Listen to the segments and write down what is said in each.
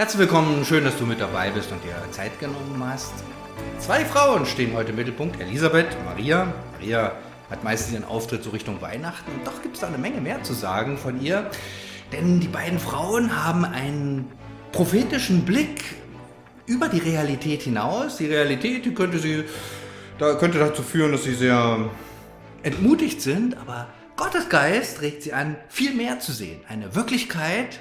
Herzlich willkommen, schön, dass du mit dabei bist und dir Zeit genommen hast. Zwei Frauen stehen heute im Mittelpunkt, Elisabeth, Maria. Maria hat meistens ihren Auftritt so Richtung Weihnachten und doch gibt es da eine Menge mehr zu sagen von ihr. Denn die beiden Frauen haben einen prophetischen Blick über die Realität hinaus. Die Realität, die könnte sie, da könnte dazu führen, dass sie sehr entmutigt sind, aber Gottes Geist regt sie an, viel mehr zu sehen. Eine Wirklichkeit,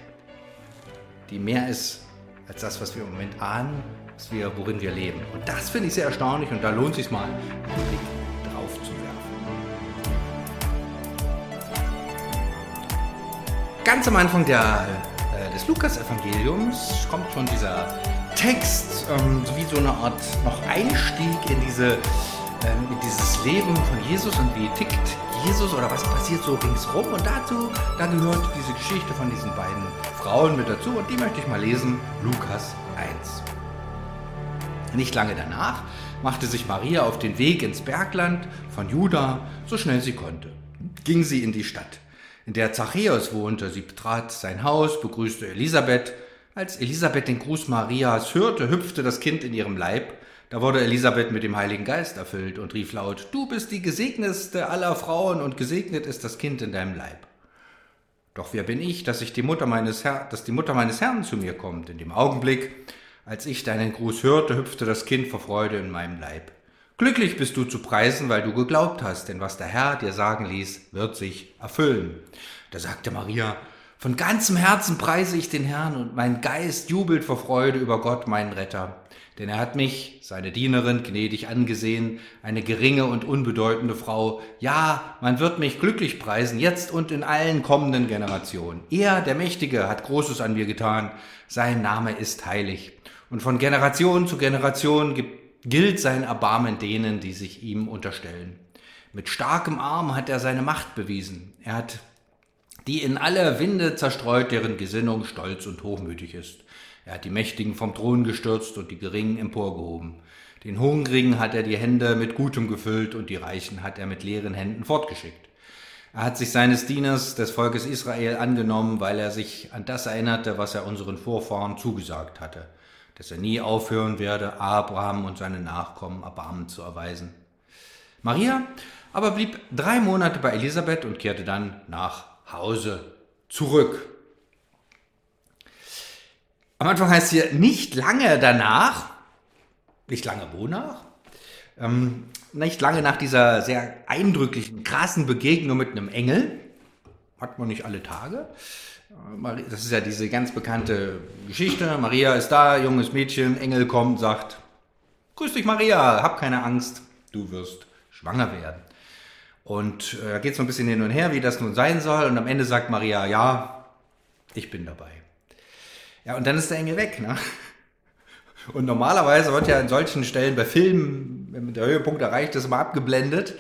die mehr ist als das, was wir im Moment ahnen, was wir, worin wir leben. Und das finde ich sehr erstaunlich und da lohnt sich mal, einen Blick drauf zu werfen. Ganz am Anfang der, äh, des Lukas-Evangeliums kommt schon dieser Text, ähm, wie so eine Art noch Einstieg in, diese, ähm, dieses Leben von Jesus und wie tickt Jesus oder was passiert so ringsrum. Und dazu, da gehört diese Geschichte von diesen beiden Frauen mit dazu und die möchte ich mal lesen. Lukas 1. Nicht lange danach machte sich Maria auf den Weg ins Bergland von Juda, so schnell sie konnte. Ging sie in die Stadt, in der Zachäus wohnte. Sie betrat sein Haus, begrüßte Elisabeth. Als Elisabeth den Gruß Marias hörte, hüpfte das Kind in ihrem Leib. Da wurde Elisabeth mit dem Heiligen Geist erfüllt und rief laut, Du bist die gesegnetste aller Frauen und gesegnet ist das Kind in deinem Leib. Doch wer bin ich, dass, ich die Mutter meines Herr, dass die Mutter meines Herrn zu mir kommt? In dem Augenblick, als ich deinen Gruß hörte, hüpfte das Kind vor Freude in meinem Leib. Glücklich bist du zu preisen, weil du geglaubt hast, denn was der Herr dir sagen ließ, wird sich erfüllen. Da sagte Maria, von ganzem Herzen preise ich den Herrn und mein Geist jubelt vor Freude über Gott, meinen Retter denn er hat mich, seine Dienerin, gnädig angesehen, eine geringe und unbedeutende Frau. Ja, man wird mich glücklich preisen, jetzt und in allen kommenden Generationen. Er, der Mächtige, hat Großes an mir getan, sein Name ist heilig. Und von Generation zu Generation gilt sein Erbarmen denen, die sich ihm unterstellen. Mit starkem Arm hat er seine Macht bewiesen. Er hat die in alle Winde zerstreut, deren Gesinnung stolz und hochmütig ist. Er hat die Mächtigen vom Thron gestürzt und die Geringen emporgehoben. Den Hungrigen hat er die Hände mit Gutem gefüllt und die Reichen hat er mit leeren Händen fortgeschickt. Er hat sich seines Dieners des Volkes Israel angenommen, weil er sich an das erinnerte, was er unseren Vorfahren zugesagt hatte, dass er nie aufhören werde, Abraham und seine Nachkommen Erbarmen zu erweisen. Maria aber blieb drei Monate bei Elisabeth und kehrte dann nach Hause zurück. Am Anfang heißt hier nicht lange danach, nicht lange wonach, ähm, nicht lange nach dieser sehr eindrücklichen, krassen Begegnung mit einem Engel, hat man nicht alle Tage. Äh, das ist ja diese ganz bekannte Geschichte. Maria ist da, junges Mädchen, Engel kommt, sagt, Grüß dich Maria, hab keine Angst, du wirst schwanger werden. Und äh, da geht es so ein bisschen hin und her, wie das nun sein soll. Und am Ende sagt Maria, ja, ich bin dabei. Ja, und dann ist der Engel weg. Ne? Und normalerweise wird ja in solchen Stellen bei Filmen, wenn der Höhepunkt erreicht ist, immer abgeblendet.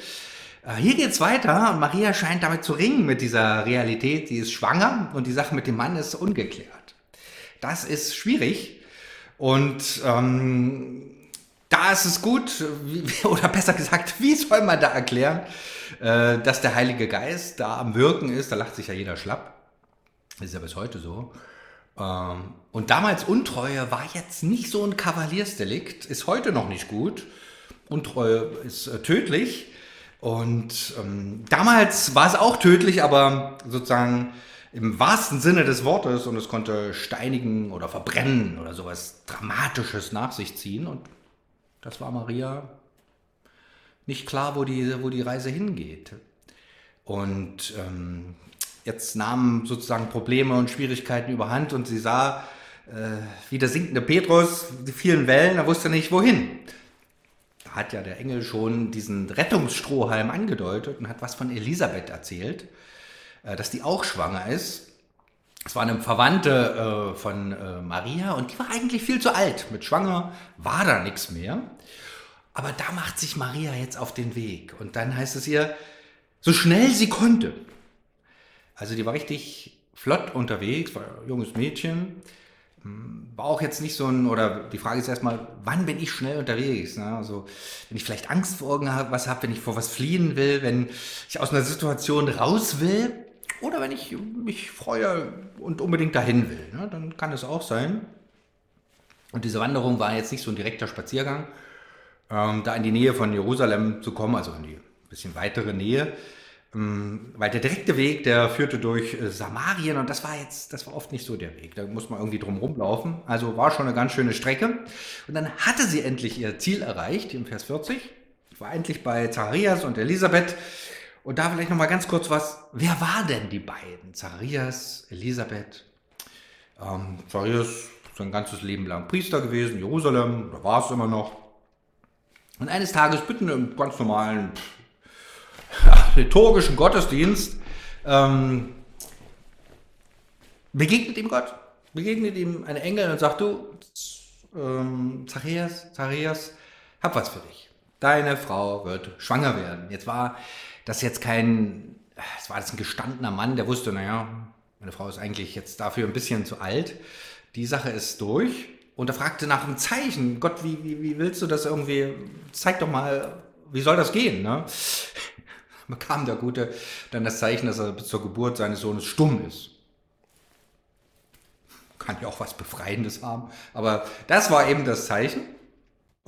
Äh, hier geht's weiter und Maria scheint damit zu ringen mit dieser Realität. Die ist schwanger und die Sache mit dem Mann ist ungeklärt. Das ist schwierig und ähm, da ist es gut, oder besser gesagt, wie soll man da erklären, äh, dass der Heilige Geist da am Wirken ist? Da lacht sich ja jeder schlapp. Ist ja bis heute so. Ähm, und damals Untreue war jetzt nicht so ein Kavaliersdelikt, ist heute noch nicht gut. Untreue ist äh, tödlich. Und ähm, damals war es auch tödlich, aber sozusagen im wahrsten Sinne des Wortes und es konnte steinigen oder verbrennen oder sowas Dramatisches nach sich ziehen. Und das war Maria nicht klar, wo die, wo die Reise hingeht. Und ähm, Jetzt nahmen sozusagen Probleme und Schwierigkeiten überhand und sie sah, äh, wie der sinkende Petrus, die vielen Wellen, er wusste nicht wohin. Da hat ja der Engel schon diesen Rettungsstrohhalm angedeutet und hat was von Elisabeth erzählt, äh, dass die auch schwanger ist. Es war eine Verwandte äh, von äh, Maria und die war eigentlich viel zu alt. Mit Schwanger war da nichts mehr. Aber da macht sich Maria jetzt auf den Weg. Und dann heißt es ihr, so schnell sie konnte, also die war richtig flott unterwegs, war ein junges Mädchen. Hm, war auch jetzt nicht so ein, oder die Frage ist erstmal, wann bin ich schnell unterwegs? Ne? Also, wenn ich vielleicht Angst vor irgendwas habe, wenn ich vor was fliehen will, wenn ich aus einer Situation raus will, oder wenn ich mich freue und unbedingt dahin will, ne? dann kann es auch sein. Und diese Wanderung war jetzt nicht so ein direkter Spaziergang, ähm, da in die Nähe von Jerusalem zu kommen, also in die bisschen weitere Nähe, ähm, weil der direkte Weg, der führte durch äh, Samarien und das war jetzt, das war oft nicht so der Weg. Da muss man irgendwie drum rumlaufen. Also war schon eine ganz schöne Strecke. Und dann hatte sie endlich ihr Ziel erreicht, im Vers 40. Ich war endlich bei Zacharias und Elisabeth. Und da vielleicht noch mal ganz kurz was. Wer war denn die beiden? Zacharias, Elisabeth. Ähm, Zacharias sein ganzes Leben lang Priester gewesen, Jerusalem, da war es immer noch. Und eines Tages mitten im ganz normalen liturgischen Gottesdienst ähm, begegnet ihm Gott, begegnet ihm ein Engel und sagt, du, ähm, Zacharias, Zacharias, hab was für dich. Deine Frau wird schwanger werden. Jetzt war das jetzt kein, es war das ein gestandener Mann, der wusste, naja, meine Frau ist eigentlich jetzt dafür ein bisschen zu alt. Die Sache ist durch. Und er fragte nach einem Zeichen. Gott, wie, wie, wie willst du das irgendwie? Zeig doch mal, wie soll das gehen? Ne? bekam der Gute dann das Zeichen, dass er bis zur Geburt seines Sohnes stumm ist. Kann ja auch was Befreiendes haben, aber das war eben das Zeichen.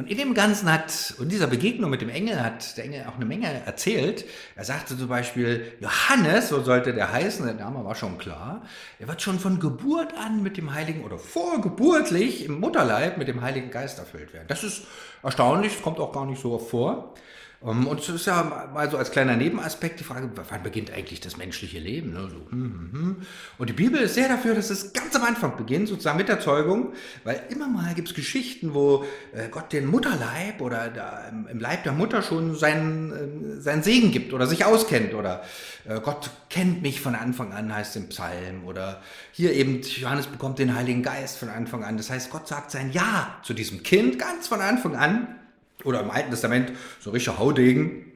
Und in dem Ganzen hat, und dieser Begegnung mit dem Engel hat der Engel auch eine Menge erzählt. Er sagte zum Beispiel, Johannes, so sollte der heißen, der Name war schon klar, er wird schon von Geburt an mit dem Heiligen, oder vorgeburtlich im Mutterleib mit dem Heiligen Geist erfüllt werden. Das ist erstaunlich, kommt auch gar nicht so vor. Ähm, und es ist ja mal so als kleiner Nebenaspekt die Frage, wann beginnt eigentlich das menschliche Leben? Ne? So, hm, hm, hm. Und die Bibel ist sehr dafür, dass es ganz am Anfang beginnt, sozusagen mit der Zeugung, weil immer mal gibt es Geschichten, wo äh, Gott den Mutterleib oder im Leib der Mutter schon seinen, äh, seinen Segen gibt oder sich auskennt oder äh, Gott kennt mich von Anfang an, heißt im Psalm oder hier eben Johannes bekommt den Heiligen Geist von Anfang an. Das heißt, Gott sagt sein Ja zu diesem Kind ganz von Anfang an oder im Alten Testament so richtig Haudegen.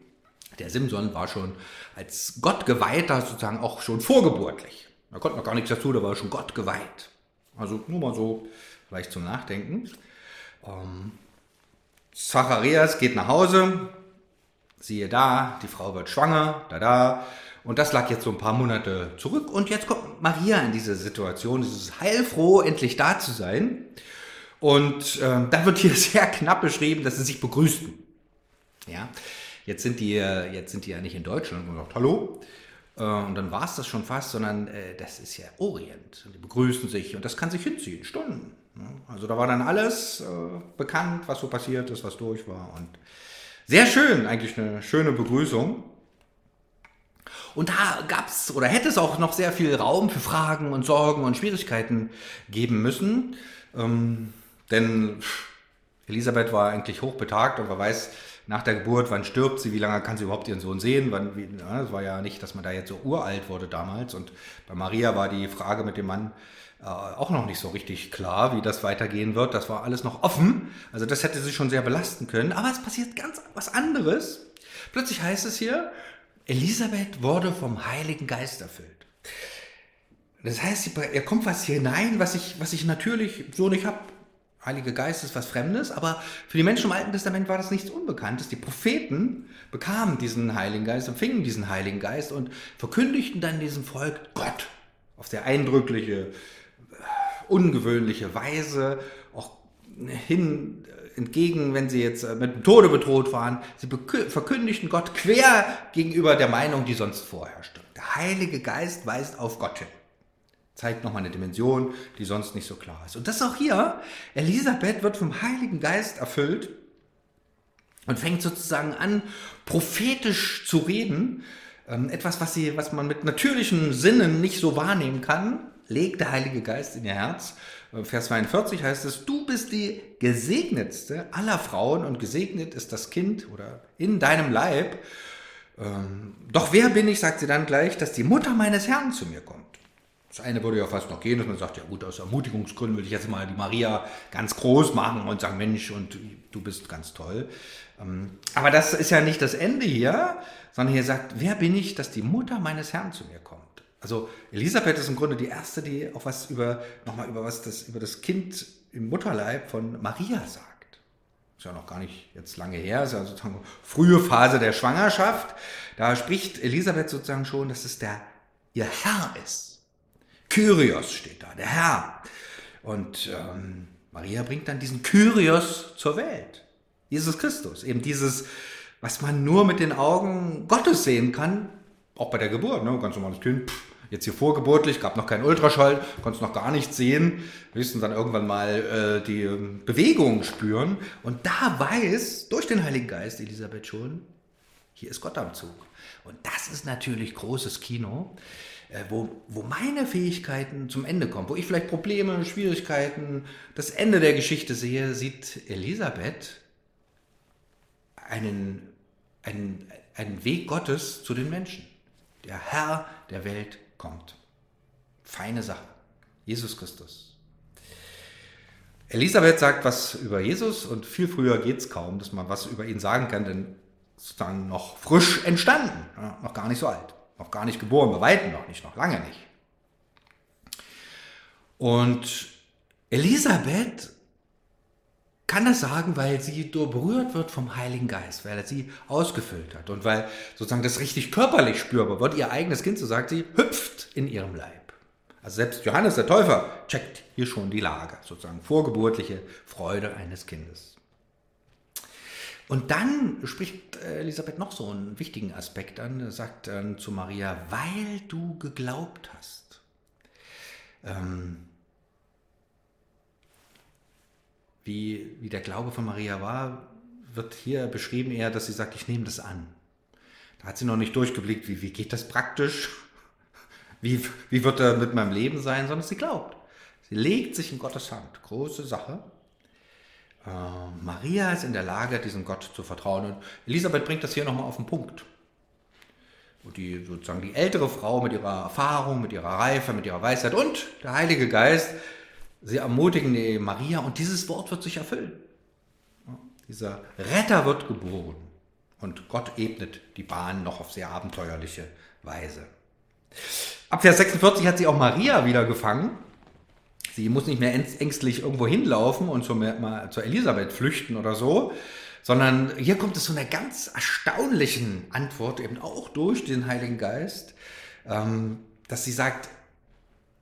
Der Simson war schon als Gott geweihter sozusagen auch schon vorgeburtlich. Da konnte man gar nichts dazu, da war schon Gott geweiht. Also nur mal so vielleicht zum Nachdenken. Ähm, Zacharias geht nach Hause, siehe da, die Frau wird schwanger, da da. Und das lag jetzt so ein paar Monate zurück. Und jetzt kommt Maria in diese Situation, dieses heilfroh, endlich da zu sein. Und äh, da wird hier sehr knapp beschrieben, dass sie sich begrüßten. Ja, jetzt sind die, jetzt sind die ja nicht in Deutschland und gesagt, hallo. Äh, und dann war es das schon fast, sondern äh, das ist ja Orient. Die begrüßen sich und das kann sich hinziehen, Stunden. Also da war dann alles äh, bekannt, was so passiert ist, was durch war. Und sehr schön, eigentlich eine schöne Begrüßung. Und da gab es oder hätte es auch noch sehr viel Raum für Fragen und Sorgen und Schwierigkeiten geben müssen. Ähm, denn Elisabeth war eigentlich hochbetagt und wer weiß nach der Geburt, wann stirbt sie, wie lange kann sie überhaupt ihren Sohn sehen. Wann, wie, ja, es war ja nicht, dass man da jetzt so uralt wurde damals. Und bei Maria war die Frage mit dem Mann äh, auch noch nicht so richtig klar, wie das weitergehen wird. Das war alles noch offen. Also das hätte sie schon sehr belasten können. Aber es passiert ganz was anderes. Plötzlich heißt es hier, Elisabeth wurde vom Heiligen Geist erfüllt. Das heißt, er kommt was hinein, was ich, was ich natürlich so nicht habe. Heilige Geist ist was Fremdes, aber für die Menschen im Alten Testament war das nichts Unbekanntes. Die Propheten bekamen diesen Heiligen Geist, empfingen diesen Heiligen Geist und verkündigten dann diesem Volk Gott auf sehr eindrückliche, ungewöhnliche Weise, auch hin entgegen, wenn sie jetzt mit dem Tode bedroht waren. Sie verkündigten Gott quer gegenüber der Meinung, die sonst vorherrschte. Der Heilige Geist weist auf Gott hin zeigt nochmal eine Dimension, die sonst nicht so klar ist. Und das auch hier. Elisabeth wird vom Heiligen Geist erfüllt und fängt sozusagen an, prophetisch zu reden. Ähm, etwas, was, sie, was man mit natürlichen Sinnen nicht so wahrnehmen kann, legt der Heilige Geist in ihr Herz. Äh, Vers 42 heißt es, du bist die gesegnetste aller Frauen und gesegnet ist das Kind oder in deinem Leib. Ähm, doch wer bin ich, sagt sie dann gleich, dass die Mutter meines Herrn zu mir kommt. Das eine würde ja fast noch gehen, dass man sagt, ja gut, aus Ermutigungsgründen würde ich jetzt mal die Maria ganz groß machen und sagen, Mensch, und du bist ganz toll. Ähm, aber das ist ja nicht das Ende hier, sondern hier sagt, wer bin ich, dass die Mutter meines Herrn zu mir kommt? Also Elisabeth ist im Grunde die erste, die auch was über, nochmal über was das, über das Kind im Mutterleib von Maria sagt. Ist ja noch gar nicht jetzt lange her, ist ja sozusagen frühe Phase der Schwangerschaft. Da spricht Elisabeth sozusagen schon, dass es der, ihr Herr ist. Kyrios steht da, der Herr. Und ähm, Maria bringt dann diesen Kyrios zur Welt. Jesus Christus. Eben dieses, was man nur mit den Augen Gottes sehen kann, auch bei der Geburt, ne? ganz normales Kind, pff, jetzt hier vorgeburtlich, gab noch keinen Ultraschall, konntest noch gar nichts sehen, höchstens dann irgendwann mal äh, die äh, Bewegung spüren. Und da weiß durch den Heiligen Geist Elisabeth schon, hier ist Gott am Zug. Und das ist natürlich großes Kino, wo, wo meine Fähigkeiten zum Ende kommen, wo ich vielleicht Probleme, Schwierigkeiten, das Ende der Geschichte sehe, sieht Elisabeth einen, einen, einen Weg Gottes zu den Menschen. Der Herr der Welt kommt. Feine Sache. Jesus Christus. Elisabeth sagt was über Jesus und viel früher geht es kaum, dass man was über ihn sagen kann, denn sozusagen noch frisch entstanden, noch gar nicht so alt, noch gar nicht geboren, bei weitem noch nicht, noch lange nicht. Und Elisabeth kann das sagen, weil sie berührt wird vom Heiligen Geist, weil er sie ausgefüllt hat und weil sozusagen das richtig körperlich spürbar wird. Ihr eigenes Kind, so sagt sie, hüpft in ihrem Leib. Also selbst Johannes der Täufer checkt hier schon die Lage, sozusagen vorgeburtliche Freude eines Kindes. Und dann spricht Elisabeth noch so einen wichtigen Aspekt an, sagt dann zu Maria, weil du geglaubt hast. Ähm, wie, wie der Glaube von Maria war, wird hier beschrieben eher, dass sie sagt, ich nehme das an. Da hat sie noch nicht durchgeblickt, wie, wie geht das praktisch? Wie, wie wird er mit meinem Leben sein, sondern sie glaubt. Sie legt sich in Gottes Hand. Große Sache. Äh, Maria ist in der Lage, diesem Gott zu vertrauen. Und Elisabeth bringt das hier nochmal auf den Punkt. Und die sozusagen die ältere Frau mit ihrer Erfahrung, mit ihrer Reife, mit ihrer Weisheit und der Heilige Geist Sie ermutigen die Maria und dieses Wort wird sich erfüllen. Dieser Retter wird geboren und Gott ebnet die Bahn noch auf sehr abenteuerliche Weise. Ab Vers 46 hat sie auch Maria wieder gefangen. Sie muss nicht mehr ängstlich irgendwo hinlaufen und zur, zur Elisabeth flüchten oder so, sondern hier kommt es zu einer ganz erstaunlichen Antwort, eben auch durch den Heiligen Geist, ähm, dass sie sagt,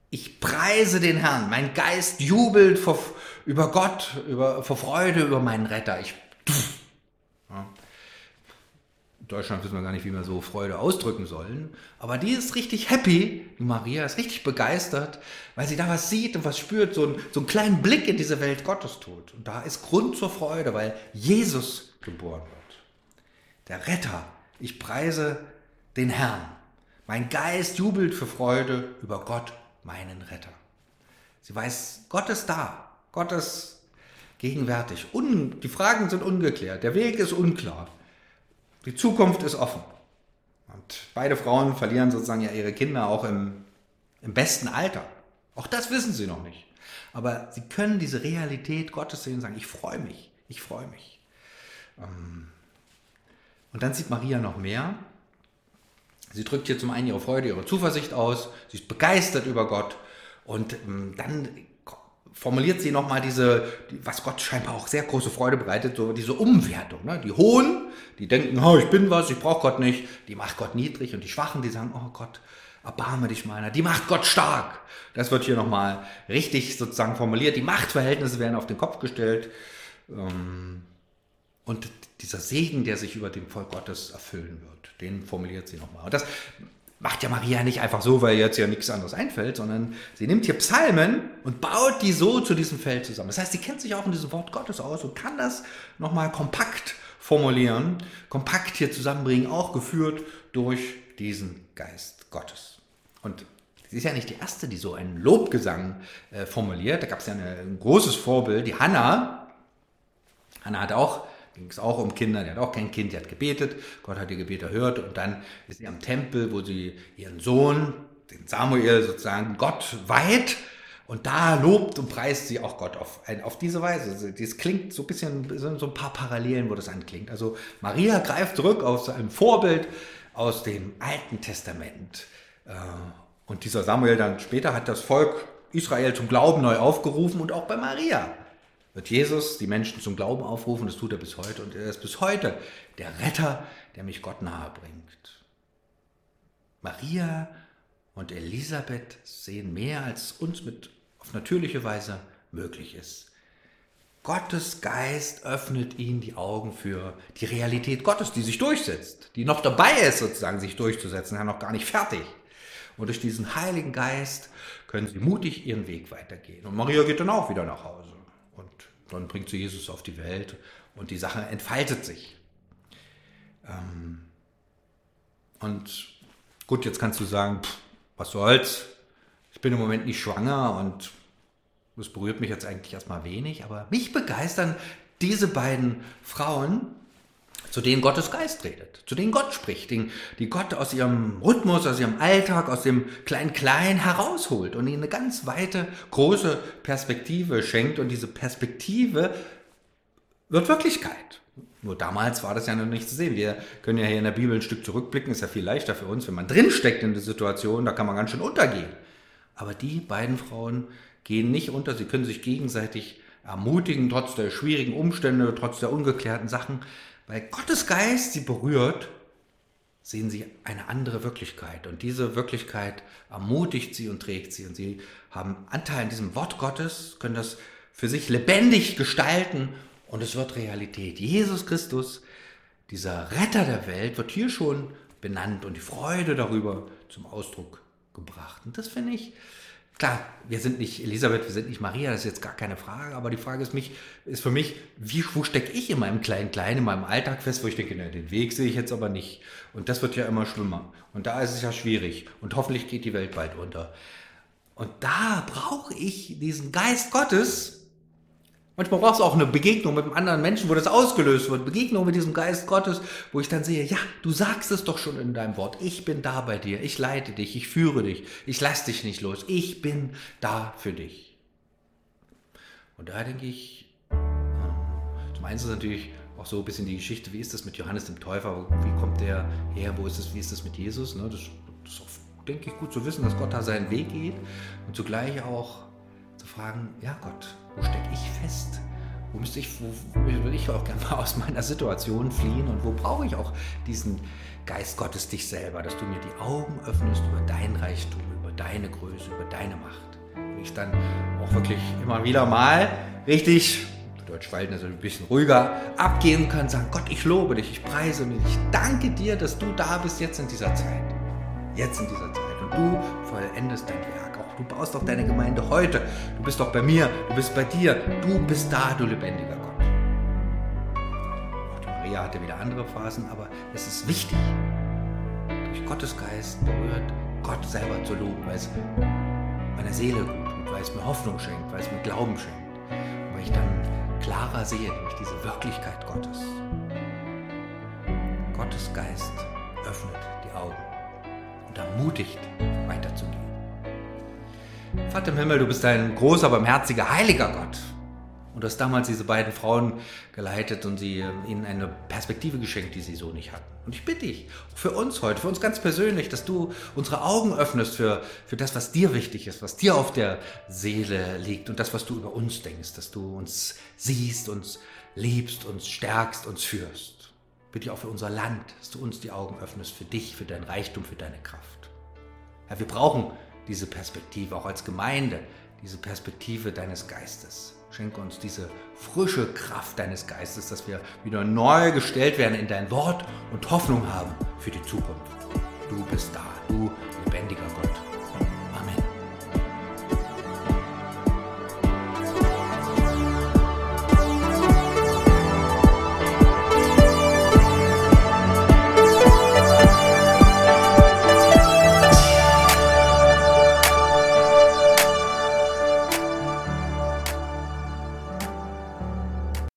ich preise den Herrn. Mein Geist jubelt vor, über Gott, über, vor Freude über meinen Retter. Ich, ja. Deutschland wissen wir gar nicht, wie wir so Freude ausdrücken sollen. Aber die ist richtig happy. Die Maria ist richtig begeistert, weil sie da was sieht und was spürt, so, ein, so einen kleinen Blick in diese Welt Gottes tut. Und da ist Grund zur Freude, weil Jesus geboren wird. Der Retter. Ich preise den Herrn. Mein Geist jubelt für Freude über Gott meinen Retter. Sie weiß, Gott ist da, Gott ist gegenwärtig. Un, die Fragen sind ungeklärt, der Weg ist unklar, die Zukunft ist offen. Und beide Frauen verlieren sozusagen ja ihre Kinder auch im, im besten Alter. Auch das wissen sie noch nicht. Aber sie können diese Realität Gottes sehen und sagen, ich freue mich, ich freue mich. Ähm, und dann sieht Maria noch mehr. Sie drückt hier zum einen ihre Freude, ihre Zuversicht aus, sie ist begeistert über Gott und ähm, dann formuliert sie nochmal diese, was Gott scheinbar auch sehr große Freude bereitet, so diese Umwertung. Ne? Die Hohen, die denken, oh, ich bin was, ich brauche Gott nicht, die macht Gott niedrig und die Schwachen, die sagen, oh Gott, erbarme dich meiner, die macht Gott stark. Das wird hier nochmal richtig sozusagen formuliert. Die Machtverhältnisse werden auf den Kopf gestellt. Ähm, und dieser Segen, der sich über dem Volk Gottes erfüllen wird, den formuliert sie nochmal. Und das macht ja Maria nicht einfach so, weil jetzt ja nichts anderes einfällt, sondern sie nimmt hier Psalmen und baut die so zu diesem Feld zusammen. Das heißt, sie kennt sich auch in diesem Wort Gottes aus und kann das nochmal kompakt formulieren, kompakt hier zusammenbringen, auch geführt durch diesen Geist Gottes. Und sie ist ja nicht die erste, die so einen Lobgesang äh, formuliert. Da gab es ja eine, ein großes Vorbild, die Hannah. Hannah hat auch ging es auch um Kinder, die hat auch kein Kind, die hat gebetet, Gott hat ihr Gebet erhört und dann ist sie am Tempel, wo sie ihren Sohn, den Samuel sozusagen, Gott weiht und da lobt und preist sie auch Gott auf, auf diese Weise. Das klingt so ein bisschen, sind so ein paar Parallelen, wo das anklingt. Also Maria greift zurück auf ein Vorbild aus dem Alten Testament. Äh, und dieser Samuel dann später hat das Volk Israel zum Glauben neu aufgerufen und auch bei Maria wird Jesus die Menschen zum Glauben aufrufen, das tut er bis heute und er ist bis heute der Retter, der mich Gott nahe bringt. Maria und Elisabeth sehen mehr, als uns mit auf natürliche Weise möglich ist. Gottes Geist öffnet ihnen die Augen für die Realität Gottes, die sich durchsetzt, die noch dabei ist, sozusagen sich durchzusetzen, ja noch gar nicht fertig. Und durch diesen Heiligen Geist können sie mutig ihren Weg weitergehen. Und Maria geht dann auch wieder nach Hause. Und dann bringt sie Jesus auf die Welt und die Sache entfaltet sich. Ähm, und gut, jetzt kannst du sagen, pff, was soll's, ich bin im Moment nicht schwanger und das berührt mich jetzt eigentlich erstmal wenig, aber mich begeistern diese beiden Frauen, zu denen Gottes Geist redet, zu denen Gott spricht, die, Gott aus ihrem Rhythmus, aus ihrem Alltag, aus dem Klein-Klein herausholt und ihnen eine ganz weite, große Perspektive schenkt. Und diese Perspektive wird Wirklichkeit. Nur damals war das ja noch nicht zu sehen. Wir können ja hier in der Bibel ein Stück zurückblicken, ist ja viel leichter für uns, wenn man drinsteckt in der Situation, da kann man ganz schön untergehen. Aber die beiden Frauen gehen nicht unter, sie können sich gegenseitig ermutigen, trotz der schwierigen Umstände, trotz der ungeklärten Sachen. Weil Gottes Geist sie berührt, sehen sie eine andere Wirklichkeit. Und diese Wirklichkeit ermutigt sie und trägt sie. Und sie haben Anteil an diesem Wort Gottes, können das für sich lebendig gestalten und es wird Realität. Jesus Christus, dieser Retter der Welt, wird hier schon benannt und die Freude darüber zum Ausdruck gebracht. Und das finde ich, klar, wir sind nicht Elisabeth, wir sind nicht Maria, das ist jetzt gar keine Frage, aber die Frage ist, mich, ist für mich, wie, wo stecke ich in meinem kleinen Kleinen, in meinem Alltag fest, wo ich denke, na, den Weg sehe ich jetzt aber nicht. Und das wird ja immer schlimmer. Und da ist es ja schwierig. Und hoffentlich geht die Welt bald unter. Und da brauche ich diesen Geist Gottes, Manchmal brauchst du auch eine Begegnung mit einem anderen Menschen, wo das ausgelöst wird. Begegnung mit diesem Geist Gottes, wo ich dann sehe, ja, du sagst es doch schon in deinem Wort. Ich bin da bei dir. Ich leite dich. Ich führe dich. Ich lasse dich nicht los. Ich bin da für dich. Und da denke ich, ähm, zum einen ist es natürlich auch so ein bisschen die Geschichte, wie ist das mit Johannes dem Täufer? Wie kommt der her? Wo ist das? Wie ist das mit Jesus? Ne, das ist, auch, denke ich, gut zu wissen, dass Gott da seinen Weg geht. Und zugleich auch zu fragen, ja Gott, wo stecke ich fest? Wo müsste ich, wo, würde ich auch gerne mal aus meiner Situation fliehen und wo brauche ich auch diesen Geist Gottes dich selber, dass du mir die Augen öffnest über dein Reichtum, über deine Größe, über deine Macht. Und ich dann auch wirklich immer wieder mal richtig, Deutsch walten also ein bisschen ruhiger, abgehen kann, sagen, Gott, ich lobe dich, ich preise mich, ich danke dir, dass du da bist jetzt in dieser Zeit. Jetzt in dieser Zeit. Und du vollendest dein Werk. Du baust doch deine Gemeinde heute. Du bist doch bei mir, du bist bei dir. Du bist da, du lebendiger Gott. Auch die Maria hatte wieder andere Phasen, aber es ist wichtig, durch Gottes Geist berührt, Gott selber zu loben, weil es meiner Seele gut tut, weil es mir Hoffnung schenkt, weil es mir Glauben schenkt, weil ich dann klarer sehe durch diese Wirklichkeit Gottes. Gottes Geist öffnet die Augen und ermutigt, weiterzugehen. Vater im Himmel, du bist ein großer, barmherziger, heiliger Gott. Und du hast damals diese beiden Frauen geleitet und sie, ähm, ihnen eine Perspektive geschenkt, die sie so nicht hatten. Und ich bitte dich, für uns heute, für uns ganz persönlich, dass du unsere Augen öffnest für, für das, was dir wichtig ist, was dir auf der Seele liegt und das, was du über uns denkst, dass du uns siehst, uns liebst, uns stärkst, uns führst. Bitte auch für unser Land, dass du uns die Augen öffnest für dich, für dein Reichtum, für deine Kraft. Ja, wir brauchen diese Perspektive, auch als Gemeinde, diese Perspektive deines Geistes. Schenke uns diese frische Kraft deines Geistes, dass wir wieder neu gestellt werden in dein Wort und Hoffnung haben für die Zukunft. Du bist da, du lebendiger Gott.